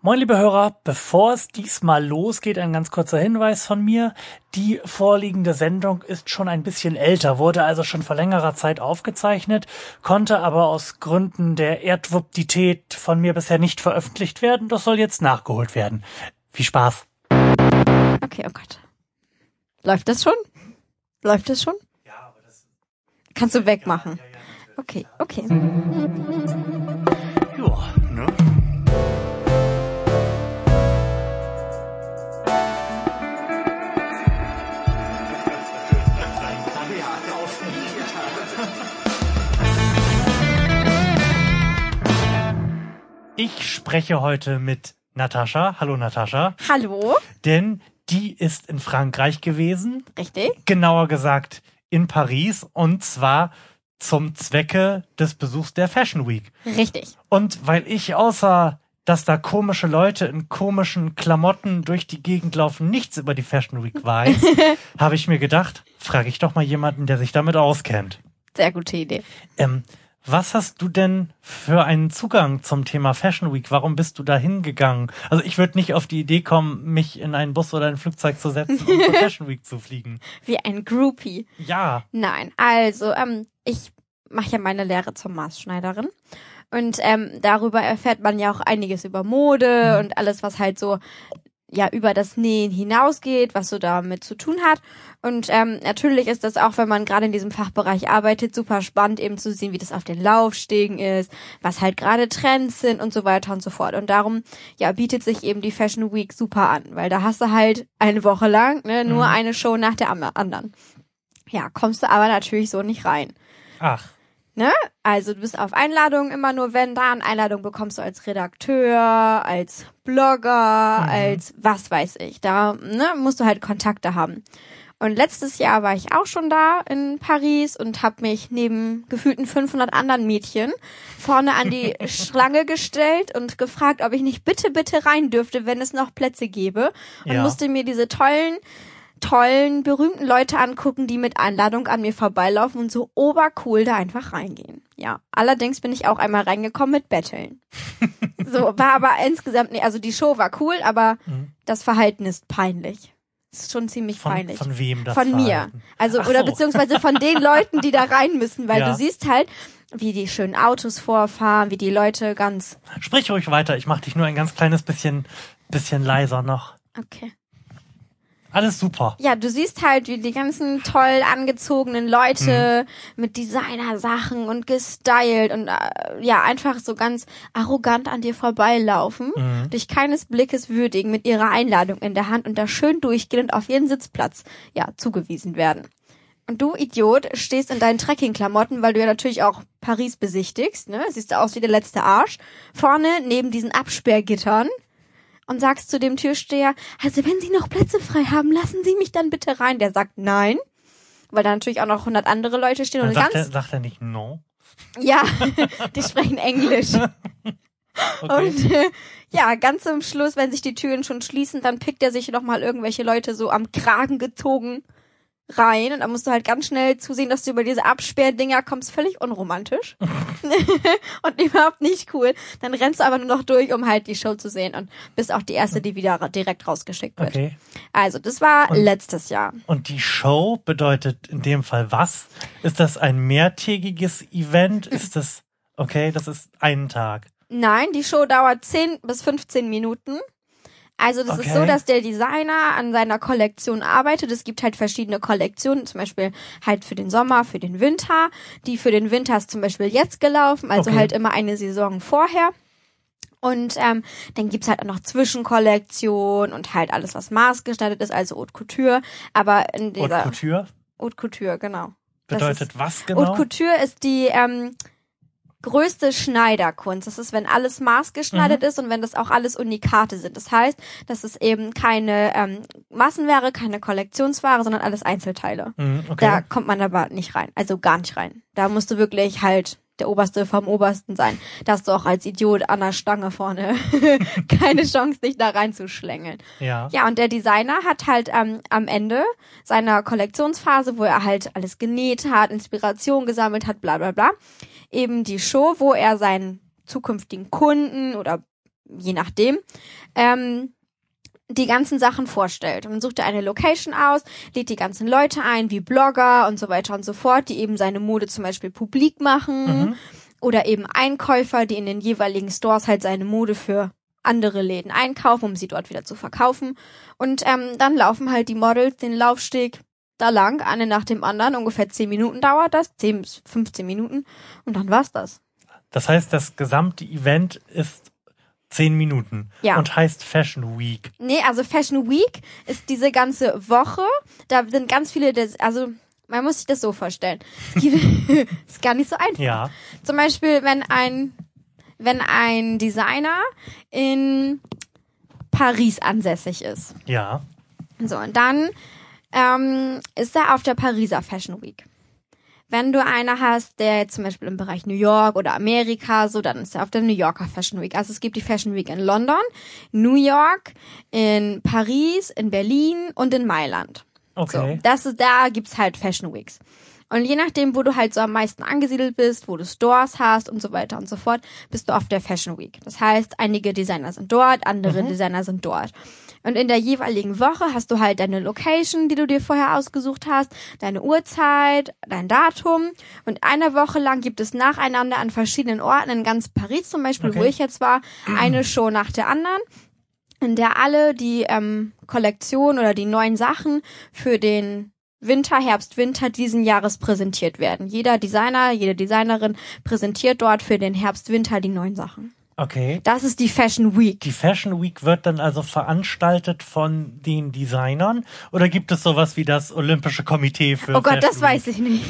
Moin, liebe Hörer, bevor es diesmal losgeht, ein ganz kurzer Hinweis von mir. Die vorliegende Sendung ist schon ein bisschen älter, wurde also schon vor längerer Zeit aufgezeichnet, konnte aber aus Gründen der Erdwuptität von mir bisher nicht veröffentlicht werden. Das soll jetzt nachgeholt werden. Viel Spaß. Okay, oh Gott. Läuft das schon? Läuft das schon? Ja, aber das. Kannst du wegmachen? Okay, okay. Ja, ne? Ich spreche heute mit Natascha. Hallo Natascha. Hallo? Denn die ist in Frankreich gewesen. Richtig? Genauer gesagt in Paris. Und zwar zum Zwecke des Besuchs der Fashion Week. Richtig. Und weil ich außer dass da komische Leute in komischen Klamotten durch die Gegend laufen, nichts über die Fashion Week weiß, habe ich mir gedacht, frage ich doch mal jemanden, der sich damit auskennt. Sehr gute Idee. Ähm, was hast du denn für einen Zugang zum Thema Fashion Week? Warum bist du da hingegangen? Also ich würde nicht auf die Idee kommen, mich in einen Bus oder ein Flugzeug zu setzen und zur Fashion Week zu fliegen. Wie ein Groupie. Ja. Nein, also ähm, ich mache ja meine Lehre zur Maßschneiderin. Und ähm, darüber erfährt man ja auch einiges über Mode Mhm. und alles, was halt so ja über das Nähen hinausgeht, was so damit zu tun hat. Und ähm, natürlich ist das auch, wenn man gerade in diesem Fachbereich arbeitet, super spannend eben zu sehen, wie das auf den Laufstegen ist, was halt gerade Trends sind und so weiter und so fort. Und darum ja bietet sich eben die Fashion Week super an, weil da hast du halt eine Woche lang ne, nur Mhm. eine Show nach der anderen. Ja, kommst du aber natürlich so nicht rein. Ach, Ne? Also du bist auf Einladung immer nur, wenn da eine Einladung bekommst du als Redakteur, als Blogger, Mhm. als was weiß ich. Da ne, musst du halt Kontakte haben. Und letztes Jahr war ich auch schon da in Paris und habe mich neben gefühlten 500 anderen Mädchen vorne an die Schlange gestellt und gefragt, ob ich nicht bitte, bitte rein dürfte, wenn es noch Plätze gäbe. Und Ja. musste mir diese tollen tollen, berühmten Leute angucken, die mit Einladung an mir vorbeilaufen und so obercool da einfach reingehen. Ja, allerdings bin ich auch einmal reingekommen mit Betteln. so, war aber insgesamt, nee, also die Show war cool, aber Mhm. das Verhalten ist peinlich. Ist schon ziemlich von, peinlich. von wem das Von mir. Verhalten? Also, Ach oder so. beziehungsweise von den Leuten, die da rein müssen, weil Ja. du siehst halt, wie die schönen Autos vorfahren, wie die Leute ganz, Sprich ruhig weiter, ich mache dich nur ein ganz kleines bisschen, bisschen leiser noch. okay. Alles super. Ja, du siehst halt, wie die ganzen toll angezogenen Leute Mhm. mit Designersachen und gestylt und äh, ja, einfach so ganz arrogant an dir vorbeilaufen, Mhm. dich keines Blickes würdigen, mit ihrer Einladung in der Hand und da schön durchgehen und auf ihren Sitzplatz, ja, zugewiesen werden. Und du, Idiot, stehst in deinen Trekkingklamotten, weil du ja natürlich auch Paris besichtigst, ne? Siehst du aus wie der letzte Arsch. Vorne neben diesen Absperrgittern und sagst zu dem Türsteher, also wenn Sie noch Plätze frei haben, lassen Sie mich dann bitte rein. Der sagt nein, weil da natürlich auch noch 100 andere Leute stehen und sagt er, ganz, sagt er nicht no. ja, die sprechen Englisch. Okay. Und äh, ja, ganz zum Schluss, wenn sich die Türen schon schließen, dann pickt er sich nochmal irgendwelche Leute so am Kragen gezogen rein und dann musst du halt ganz schnell zusehen, dass du über diese Absperrdinger kommst, völlig unromantisch und überhaupt nicht cool. Dann rennst du aber nur noch durch, um halt die Show zu sehen und bist auch die erste, die wieder direkt rausgeschickt wird. okay. Also, das war Und- letztes Jahr. Und die Show bedeutet in dem Fall was? Ist das ein mehrtägiges Event? Ist das, okay, das ist ein Tag. Nein, die Show dauert 10 bis 15 Minuten. Also das ist Okay. so, dass der Designer an seiner Kollektion arbeitet. Es gibt halt verschiedene Kollektionen, zum Beispiel halt für den Sommer, für den Winter. Die für den Winter ist zum Beispiel jetzt gelaufen, also Okay. halt immer eine Saison vorher. Und ähm, dann gibt's halt auch noch Zwischenkollektion und halt alles, was maßgeschneidert ist, also Haute Couture. Aber in Haute dieser Couture Haute Couture, genau. Bedeutet was Haute genau? Couture ist die ähm, größte Schneiderkunst. Das ist, wenn alles maßgeschneidert Mhm. ist und wenn das auch alles Unikate sind. Das heißt, das ist eben keine ähm, Massenware, keine Kollektionsware, sondern alles Einzelteile. Mhm, Da okay. kommt man aber nicht rein. Also gar nicht rein. Da musst du wirklich halt der Oberste vom Obersten sein. Da hast du auch als Idiot an der Stange vorne keine Chance, dich da reinzuschlängeln. ja. Ja, und der Designer hat halt ähm, am Ende seiner Kollektionsphase, wo er halt alles genäht hat, Inspiration gesammelt hat, bla bla bla, eben die Show, wo er seinen zukünftigen Kunden oder je nachdem, ähm, die ganzen Sachen vorstellt. Und man sucht er eine Location aus, lädt die ganzen Leute ein, wie Blogger und so weiter und so fort, die eben seine Mode zum Beispiel publik machen. Oder eben Einkäufer, die in den jeweiligen Stores halt seine Mode für andere Läden einkaufen, um sie dort wieder zu verkaufen. Und ähm, dann laufen halt die Models den Laufsteg da lang, eine nach dem anderen. Ungefähr 10 Minuten dauert das, 10 bis 15 Minuten. Und dann war's das. Das heißt, das gesamte Event ist zehn Minuten Ja. und heißt Fashion Week. Nee, also Fashion Week ist diese ganze Woche. Da sind ganz viele, des, also man muss sich das so vorstellen. Ist gar nicht so einfach. Ja. Zum Beispiel, wenn ein, wenn ein Designer in Paris ansässig ist. Ja. So, und dann ähm, ist er auf der Pariser Fashion Week. Wenn du einer hast, der jetzt zum Beispiel im Bereich New York oder Amerika, so, dann ist er auf der New Yorker Fashion Week. Also es gibt die Fashion Week in London, New York, in Paris, in Berlin und in Mailand. Okay. So, das ist, da gibt's halt Fashion Weeks. Und je nachdem, wo du halt so am meisten angesiedelt bist, wo du Stores hast und so weiter und so fort, bist du auf der Fashion Week. Das heißt, einige Designer sind dort, andere Designer sind dort. Und in der jeweiligen Woche hast du halt deine Location, die du dir vorher ausgesucht hast, deine Uhrzeit, dein Datum. Und eine Woche lang gibt es nacheinander an verschiedenen Orten, in ganz Paris zum Beispiel, wo Okay. ich jetzt war, eine Show nach der anderen in der alle die ähm, Kollektion oder die neuen Sachen für den Winter, Herbst, Winter diesen Jahres präsentiert werden. Jeder Designer, jede Designerin präsentiert dort für den Herbst, Winter die neuen Sachen. Okay. Das ist die Fashion Week. Die Fashion Week wird dann also veranstaltet von den Designern oder gibt es sowas wie das Olympische Komitee für Oh Gott, das Fashion weiß ich nicht.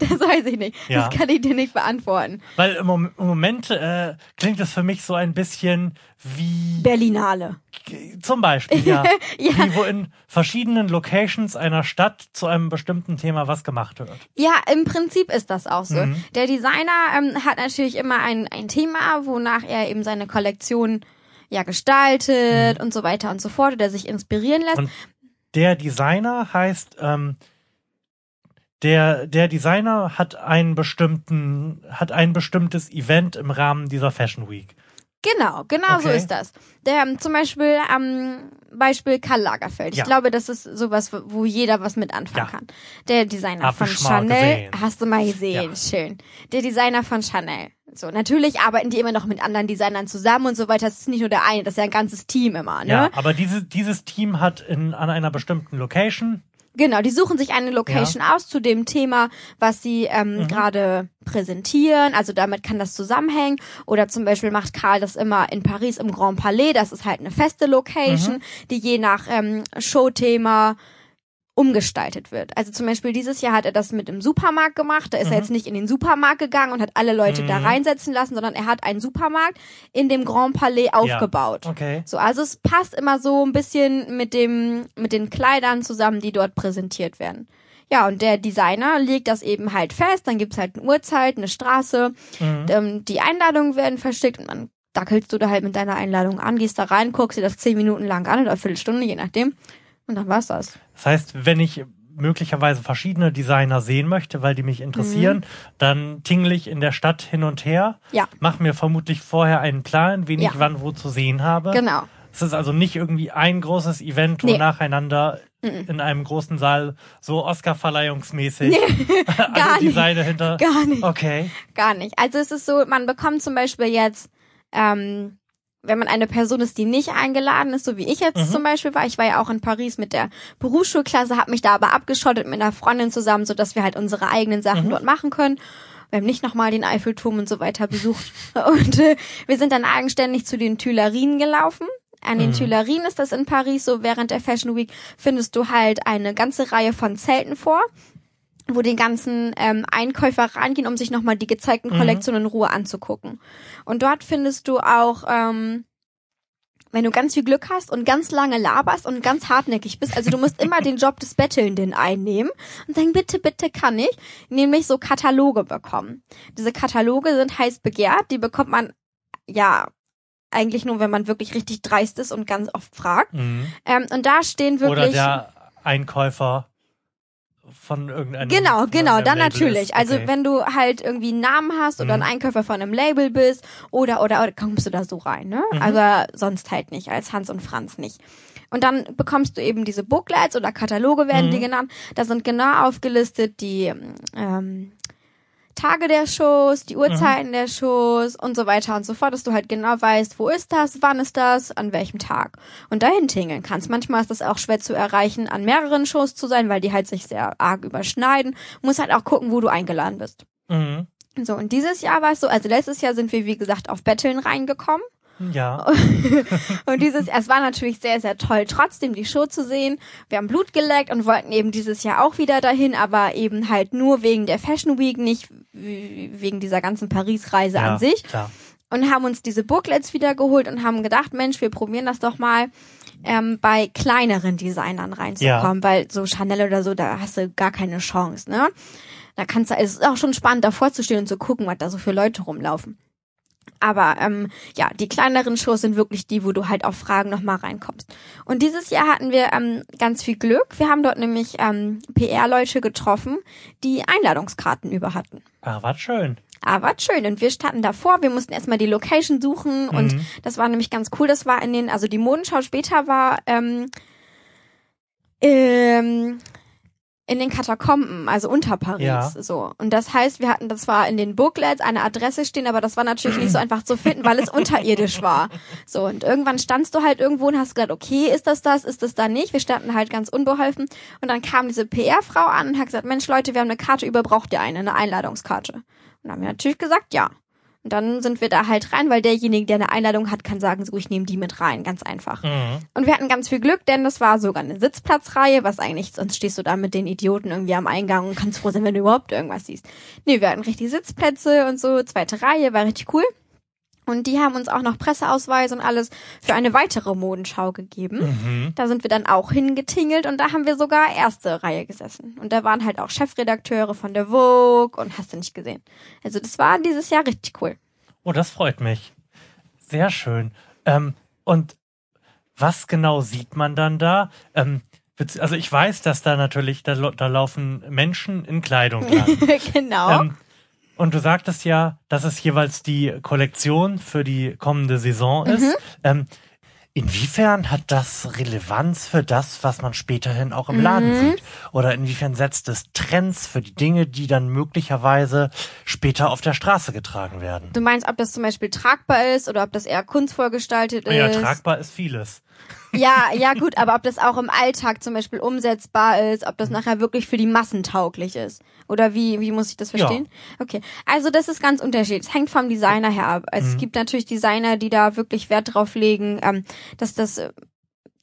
das weiß ich nicht. Ja. Das kann ich dir nicht beantworten. Weil im Moment äh, klingt es für mich so ein bisschen wie Berlinale. zum Beispiel, ja, Ja. wie wo in verschiedenen Locations einer Stadt zu einem bestimmten Thema was gemacht wird. Ja, im Prinzip ist das auch so. Mhm. Der Designer ähm, hat natürlich immer ein, ein Thema, wonach er eben seine Kollektion ja gestaltet und so weiter und so fort, oder sich inspirieren lässt. Mhm. Und der Designer heißt, ähm, der, der Designer hat einen bestimmten, hat ein bestimmtes Event im Rahmen dieser Fashion Week. Genau, genau so Okay. ist das. Der ähm, zum Beispiel am Beispiel Karl Lagerfeld. Ich Ja. glaube, das ist sowas, wo jeder was mit anfangen Ja. kann. Der Designer Hab von ich Chanel, gesehen. hast du mal gesehen, Ja. schön. Der Designer von Chanel. So, natürlich arbeiten die immer noch mit anderen Designern zusammen und so weiter. Das ist nicht nur der eine, das ist ja ein ganzes Team immer, ne? Ja, aber diese, dieses Team hat in, an einer bestimmten Location Genau, die suchen sich eine Location aus zu dem Thema, was sie ähm, Mhm. gerade präsentieren. Also damit kann das zusammenhängen. Oder zum Beispiel macht Karl das immer in Paris im Grand Palais. Das ist halt eine feste Location, Mhm. die je nach ähm, Showthema umgestaltet wird. Also zum Beispiel dieses Jahr hat er das mit dem Supermarkt gemacht. Da ist er jetzt nicht in den Supermarkt gegangen und hat alle Leute da Mhm. reinsetzen lassen, sondern er hat einen Supermarkt in dem Grand Palais aufgebaut. Okay. So, also es passt immer so ein bisschen mit dem, mit den Kleidern zusammen, die dort präsentiert werden. Ja, und der Designer legt das eben halt fest, dann gibt's halt eine Uhrzeit, eine Straße, Mhm. ähm, die Einladungen werden verschickt und dann dackelst du da halt mit deiner Einladung an, gehst da rein, guckst dir das zehn Minuten lang an oder eine Viertelstunde, je nachdem. Und dann war's das. Das heißt, wenn ich möglicherweise verschiedene Designer sehen möchte, weil die mich interessieren, Mhm. dann tingle ich in der Stadt hin und her, Ja, mache mir vermutlich vorher einen Plan, wen Ja. ich wann wo zu sehen habe. genau. Es ist also nicht irgendwie ein großes Event, wo Nee. nacheinander Mhm. in einem großen Saal so Oscar-Verleihungsmäßig gar alle nicht. Designer hinter. Gar nicht. Okay. Gar nicht. Also es ist so, man bekommt zum Beispiel jetzt, ähm, wenn man eine Person ist, die nicht eingeladen ist, so wie ich jetzt Mhm. zum Beispiel war. Ich war ja auch in Paris mit der Berufsschulklasse, habe mich da aber abgeschottet mit einer Freundin zusammen, so dass wir halt unsere eigenen Sachen Mhm. dort machen können. Wir haben nicht nochmal den Eiffelturm und so weiter besucht. Und äh, wir sind dann eigenständig zu den Tuilerien gelaufen. An den Mhm. Tuilerien ist das in Paris so, während der Fashion Week findest du halt eine ganze Reihe von Zelten vor wo die ganzen ähm, Einkäufer reingehen, um sich nochmal die gezeigten Mhm. Kollektionen in Ruhe anzugucken. Und dort findest du auch, ähm, wenn du ganz viel Glück hast und ganz lange laberst und ganz hartnäckig bist, also du musst immer den Job des Bettelnden einnehmen und sagen, bitte, bitte kann ich, nämlich so Kataloge bekommen. Diese Kataloge sind heiß begehrt, die bekommt man, ja, eigentlich nur, wenn man wirklich richtig dreist ist und ganz oft fragt. Mhm. Ähm, und da stehen wirklich... Oder der Einkäufer von irgendeinem. Genau, genau, dann Label natürlich. Ist. Also Okay. wenn du halt irgendwie einen Namen hast oder Mhm. ein Einkäufer von einem Label bist oder oder, oder kommst du da so rein, ne? Mhm. Aber sonst halt nicht, als Hans und Franz nicht. Und dann bekommst du eben diese Booklets oder Kataloge werden Mhm. die genannt. Da sind genau aufgelistet die ähm, Tage der Shows, die Uhrzeiten der Shows und so weiter und so fort, dass du halt genau weißt, wo ist das, wann ist das, an welchem Tag. Und dahin tingeln kannst. Manchmal ist das auch schwer zu erreichen, an mehreren Shows zu sein, weil die halt sich sehr arg überschneiden. Muss halt auch gucken, wo du eingeladen bist. Mhm. So, und dieses Jahr war es so, also letztes Jahr sind wir, wie gesagt, auf Betteln reingekommen. Ja. Und dieses, es war natürlich sehr, sehr toll, trotzdem die Show zu sehen. Wir haben Blut geleckt und wollten eben dieses Jahr auch wieder dahin, aber eben halt nur wegen der Fashion Week, nicht wegen dieser ganzen Paris-Reise ja, an sich. Klar. Und haben uns diese Booklets wieder geholt und haben gedacht, Mensch, wir probieren das doch mal ähm, bei kleineren Designern reinzukommen, weil so Chanel oder so, da hast du gar keine Chance, ne? Da kannst du, es ist auch schon spannend, davor zu stehen und zu gucken, was da so für Leute rumlaufen. Aber ähm, ja, die kleineren Shows sind wirklich die, wo du halt auf Fragen nochmal reinkommst. Und dieses Jahr hatten wir ähm, ganz viel Glück. Wir haben dort nämlich ähm, PR-Leute getroffen, die Einladungskarten über hatten. Ah, war schön. Aber schön. Und wir standen davor. Wir mussten erstmal die Location suchen. Und Mhm. das war nämlich ganz cool. Das war in den, also die Modenschau später war ähm, ähm, in den Katakomben, also unter Paris. Ja. So. Und das heißt, wir hatten, das war in den Booklets eine Adresse stehen, aber das war natürlich nicht so einfach zu finden, weil es unterirdisch war. So. Und irgendwann standst du halt irgendwo und hast gedacht, okay, ist das das, ist das da nicht? Wir standen halt ganz unbeholfen. Und dann kam diese PR-Frau an und hat gesagt, Mensch Leute, wir haben eine Karte über, braucht ihr eine, eine Einladungskarte? Und dann haben wir natürlich gesagt, ja. Und dann sind wir da halt rein, weil derjenige, der eine Einladung hat, kann sagen, so, ich nehme die mit rein, ganz einfach. Mhm. Und wir hatten ganz viel Glück, denn das war sogar eine Sitzplatzreihe, was eigentlich, sonst stehst du da mit den Idioten irgendwie am Eingang und kannst froh sein, wenn du überhaupt irgendwas siehst. Nee, wir hatten richtig Sitzplätze und so, zweite Reihe, war richtig cool. Und die haben uns auch noch Presseausweis und alles für eine weitere Modenschau gegeben. Mhm. Da sind wir dann auch hingetingelt und da haben wir sogar erste Reihe gesessen. Und da waren halt auch Chefredakteure von der Vogue und hast du nicht gesehen. Also das war dieses Jahr richtig cool. Oh, das freut mich. Sehr schön. Ähm, und was genau sieht man dann da? Ähm, also ich weiß, dass da natürlich, da, da laufen Menschen in Kleidung lang. genau. ähm, und du sagtest ja, dass es jeweils die Kollektion für die kommende Saison ist. Mhm. Ähm, inwiefern hat das Relevanz für das, was man späterhin auch im Laden Mhm. sieht? Oder inwiefern setzt es Trends für die Dinge, die dann möglicherweise später auf der Straße getragen werden? Du meinst, ob das zum Beispiel tragbar ist oder ob das eher kunstvoll gestaltet ist? Ja, tragbar ist vieles. Ja, ja, gut, aber ob das auch im Alltag zum Beispiel umsetzbar ist, ob das nachher wirklich für die Massen tauglich ist. Oder wie, wie muss ich das verstehen? Okay. Also das ist ganz unterschiedlich. Es hängt vom Designer her ab. Also Es gibt natürlich Designer, die da wirklich Wert drauf legen, ähm, dass das äh,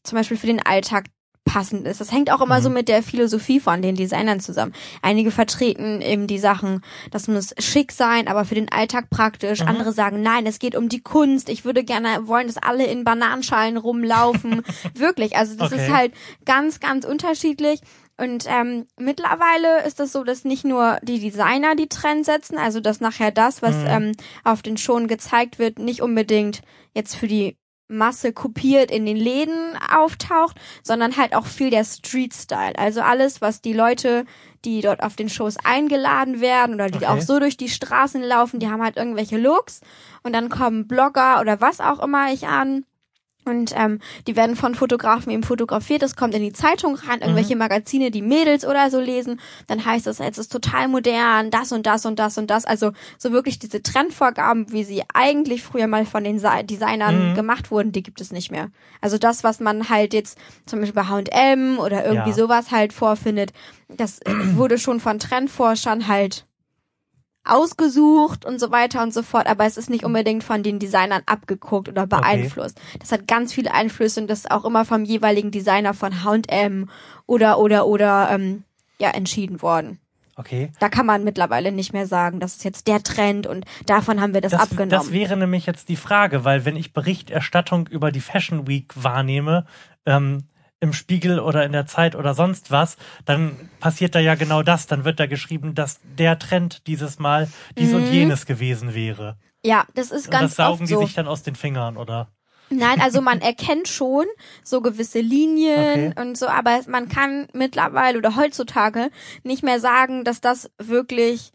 zum Beispiel für den Alltag passend ist. Das hängt auch immer so mit der Philosophie von den Designern zusammen. Einige vertreten eben die Sachen, das muss schick sein, aber für den Alltag praktisch. Andere sagen, nein, es geht um die Kunst. Ich würde gerne wollen, dass alle in Bananenschalen rumlaufen. Wirklich, also das Okay. ist halt ganz, ganz unterschiedlich. Und ähm, mittlerweile ist es so, dass nicht nur die Designer die Trends setzen, also dass nachher das, was ähm, auf den Showen gezeigt wird, nicht unbedingt jetzt für die Masse kopiert in den Läden auftaucht, sondern halt auch viel der Street-Style. Also alles, was die Leute, die dort auf den Shows eingeladen werden oder die Okay. auch so durch die Straßen laufen, die haben halt irgendwelche Looks und dann kommen Blogger oder was auch immer ich an und ähm, die werden von Fotografen eben fotografiert, das kommt in die Zeitung rein, irgendwelche Magazine, die Mädels oder so lesen, dann heißt es, jetzt ist total modern, das und das und das und das, also so wirklich diese Trendvorgaben, wie sie eigentlich früher mal von den Designern gemacht wurden, die gibt es nicht mehr. Also das, was man halt jetzt zum Beispiel bei H&M oder irgendwie Ja. sowas halt vorfindet, das wurde schon von Trendforschern halt ausgesucht und so weiter und so fort, aber es ist nicht unbedingt von den Designern abgeguckt oder beeinflusst. Das hat ganz viele Einflüsse und das ist auch immer vom jeweiligen Designer von H&M oder oder oder ähm, ja entschieden worden. Okay. Da kann man mittlerweile nicht mehr sagen, das ist jetzt der Trend und davon haben wir das, Das, abgenommen. das wäre nämlich jetzt die Frage, weil wenn ich Berichterstattung über die Fashion Week wahrnehme, ähm, im Spiegel oder in der Zeit oder sonst was, dann passiert da ja genau das. Dann wird da geschrieben, dass der Trend dieses Mal dies und jenes gewesen wäre. ja, das ist Und Mhm. ganz das saugen die so. sich dann aus den Fingern, oder? Nein, also man erkennt schon so gewisse Linien Okay. und so, aber man kann mittlerweile oder heutzutage nicht mehr sagen, dass das wirklich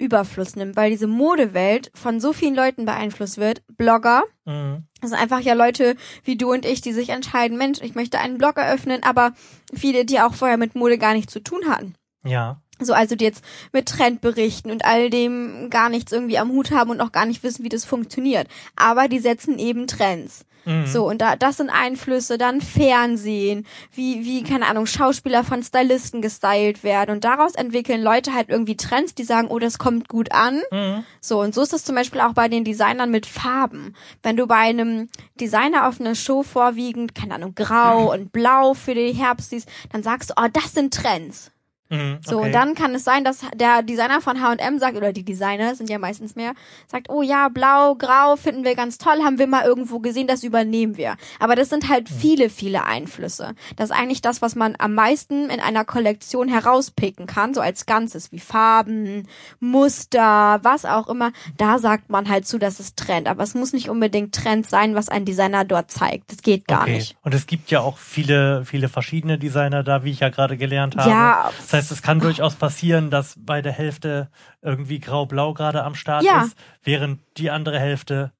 Überfluss nimmt, weil diese Modewelt von so vielen Leuten beeinflusst wird. Blogger, Mhm. das sind einfach ja Leute wie du und ich, die sich entscheiden, Mensch, ich möchte einen Blog eröffnen, aber viele, die auch vorher mit Mode gar nichts zu tun hatten. Ja. So, also die jetzt mit Trendberichten und all dem gar nichts irgendwie am Hut haben und auch gar nicht wissen, wie das funktioniert. Aber die setzen eben Trends. Mhm. So, und da, das sind Einflüsse, dann Fernsehen, wie, wie, keine Ahnung, Schauspieler von Stylisten gestylt werden. Und daraus entwickeln Leute halt irgendwie Trends, die sagen, oh, das kommt gut an. Mhm. So, und so ist es zum Beispiel auch bei den Designern mit Farben. Wenn du bei einem Designer auf einer Show vorwiegend, keine Ahnung, grau und blau für den Herbst siehst, dann sagst du, oh, das sind Trends. Mhm. So, okay. und dann kann es sein, dass der Designer von H&M sagt, oder die Designer sind ja meistens mehr, sagt, oh ja, blau, grau finden wir ganz toll, haben wir mal irgendwo gesehen, das übernehmen wir. Aber das sind halt viele, viele Einflüsse. Das ist eigentlich das, was man am meisten in einer Kollektion herauspicken kann, so als Ganzes, wie Farben, Muster, was auch immer. Da sagt man halt zu, das ist Trend. Aber es muss nicht unbedingt Trend sein, was ein Designer dort zeigt. Das geht gar okay. nicht. Und es gibt ja auch viele, viele verschiedene Designer da, wie ich ja gerade gelernt habe. Ja. Das heißt, es kann durchaus passieren, dass bei der Hälfte irgendwie grau-blau gerade am Start Ja. ist, während die andere Hälfte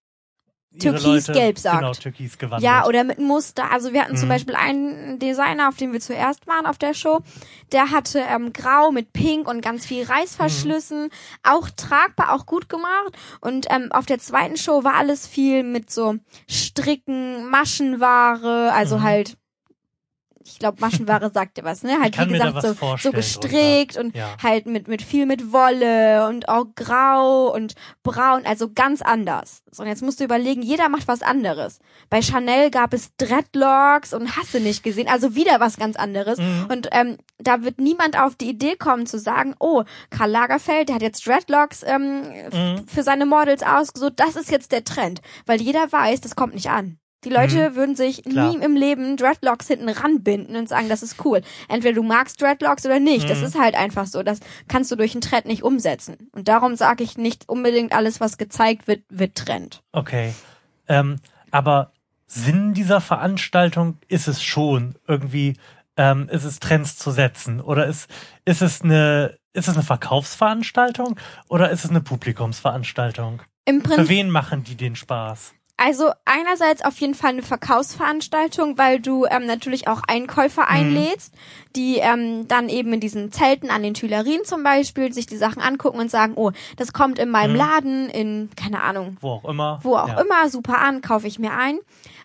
Türkisgelb sagt. Genau, türkis gewandelt. Ja, oder mit Muster. Also wir hatten zum Mhm. Beispiel einen Designer, auf dem wir zuerst waren auf der Show, der hatte ähm, grau mit pink und ganz viel Reißverschlüssen. Mhm. Auch tragbar, auch gut gemacht. Und ähm, auf der zweiten Show war alles viel mit so Stricken, Maschenware, also Mhm. halt ich glaube, Maschenware sagt dir was, ne? Halt, wie gesagt, so, so gestrickt und Ja. halt mit, mit viel mit Wolle und auch grau und braun, also ganz anders. So, und jetzt musst du überlegen, jeder macht was anderes. Bei Chanel gab es Dreadlocks und hast du nicht gesehen, also wieder was ganz anderes. Mhm. Und ähm, da wird niemand auf die Idee kommen zu sagen, oh, Karl Lagerfeld, der hat jetzt Dreadlocks ähm, Mhm. für seine Models ausgesucht, das ist jetzt der Trend. Weil jeder weiß, das kommt nicht an. Die Leute würden sich Mhm. Klar. nie im Leben Dreadlocks hinten ranbinden und sagen, das ist cool. Entweder du magst Dreadlocks oder nicht. Das Mhm. ist halt einfach so. Das kannst du durch einen Trend nicht umsetzen. Und darum sage ich nicht unbedingt alles, was gezeigt wird, wird Trend. Okay. Ähm, aber Sinn dieser Veranstaltung ist es schon, irgendwie, ähm, ist es Trends zu setzen? Oder ist, ist es eine, ist es eine Verkaufsveranstaltung oder ist es eine Publikumsveranstaltung? Im Für Prinzip, wen machen die den Spaß? Also einerseits auf jeden Fall eine Verkaufsveranstaltung, weil du ähm, natürlich auch Einkäufer einlädst, die ähm, dann eben in diesen Zelten an den Tuilerien zum Beispiel sich die Sachen angucken und sagen, oh, das kommt in meinem Mhm. Laden in, keine Ahnung, Wo auch immer. wo auch ja. immer, super an, kaufe ich mir ein.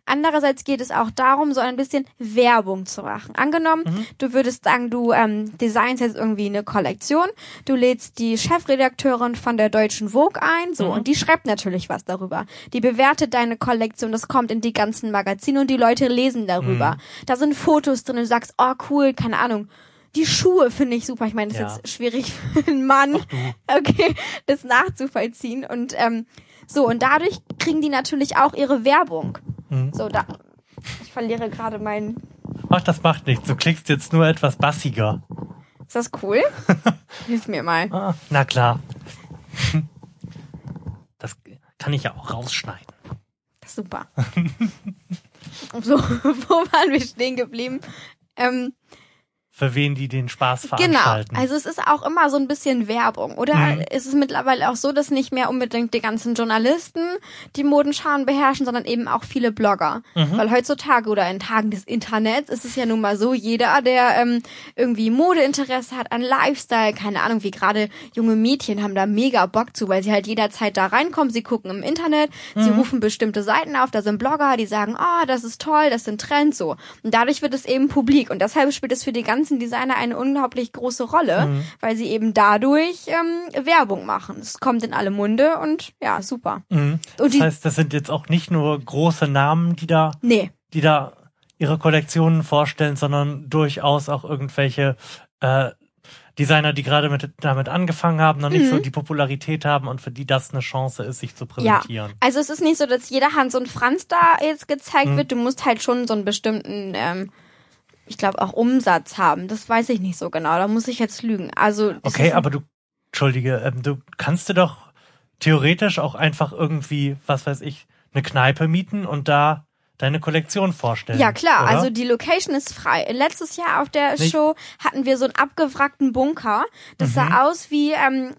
Andererseits geht es auch darum, so ein bisschen Werbung zu machen. Angenommen, Mhm. du würdest sagen, du ähm, designst jetzt irgendwie eine Kollektion, du lädst die Chefredakteurin von der Deutschen Vogue ein, so, Mhm. und die schreibt natürlich was darüber. Die bewertet deine Kollektion, das kommt in die ganzen Magazine und die Leute lesen darüber. Mhm. Da sind Fotos drin und du sagst, oh cool, keine Ahnung. Die Schuhe finde ich super. Ich meine, das ist Ja. jetzt schwierig für einen Mann, okay, das nachzuvollziehen. Und ähm, so, und dadurch kriegen die natürlich auch ihre Werbung. Mhm. So, da. Ich verliere gerade meinen. Ach, das macht nichts. Du klickst jetzt nur etwas bassiger. Ist das cool? Hilf mir mal. Ah, na klar. Das kann ich ja auch rausschneiden. Das ist super. so, wo waren wir stehen geblieben? Ähm, Für wen die den Spaß Genau. veranstalten. Also es ist auch immer so ein bisschen Werbung. Oder Mhm. ist es mittlerweile auch so, dass nicht mehr unbedingt die ganzen Journalisten die Modenscharen beherrschen, sondern eben auch viele Blogger. Mhm. Weil heutzutage oder in Tagen des Internets ist es ja nun mal so, jeder, der ähm, irgendwie Modeinteresse hat an Lifestyle, keine Ahnung, wie gerade junge Mädchen haben da mega Bock zu, weil sie halt jederzeit da reinkommen, sie gucken im Internet, sie Mhm. rufen bestimmte Seiten auf, da sind Blogger, die sagen, oh, das ist toll, das sind Trends so. Und dadurch wird es eben publik. Und deshalb spielt es für die ganzen Designer eine unglaublich große Rolle, Mhm. weil sie eben dadurch ähm, Werbung machen. Es kommt in alle Munde und ja, super. Mhm. Und Das heißt, das sind jetzt auch nicht nur große Namen, die da, nee, die da ihre Kollektionen vorstellen, sondern durchaus auch irgendwelche äh, Designer, die gerade mit, damit angefangen haben, noch nicht Mhm. so die Popularität haben und für die das eine Chance ist, sich zu Ja, präsentieren. also es ist nicht so, dass jeder Hans und Franz da jetzt gezeigt Mhm. wird. Du musst halt schon so einen bestimmten, ähm, ich glaube auch Umsatz haben. Das weiß ich nicht so genau. Da muss ich jetzt lügen. Also Okay, aber du, Entschuldige, ähm, du kannst dir doch theoretisch auch einfach irgendwie, was weiß ich, eine Kneipe mieten und da deine Kollektion vorstellen. Ja, klar. oder? Also die Location ist frei. Letztes Jahr auf der Show hatten wir so einen abgewrackten Bunker. Das Mhm. sah aus wie, ähm,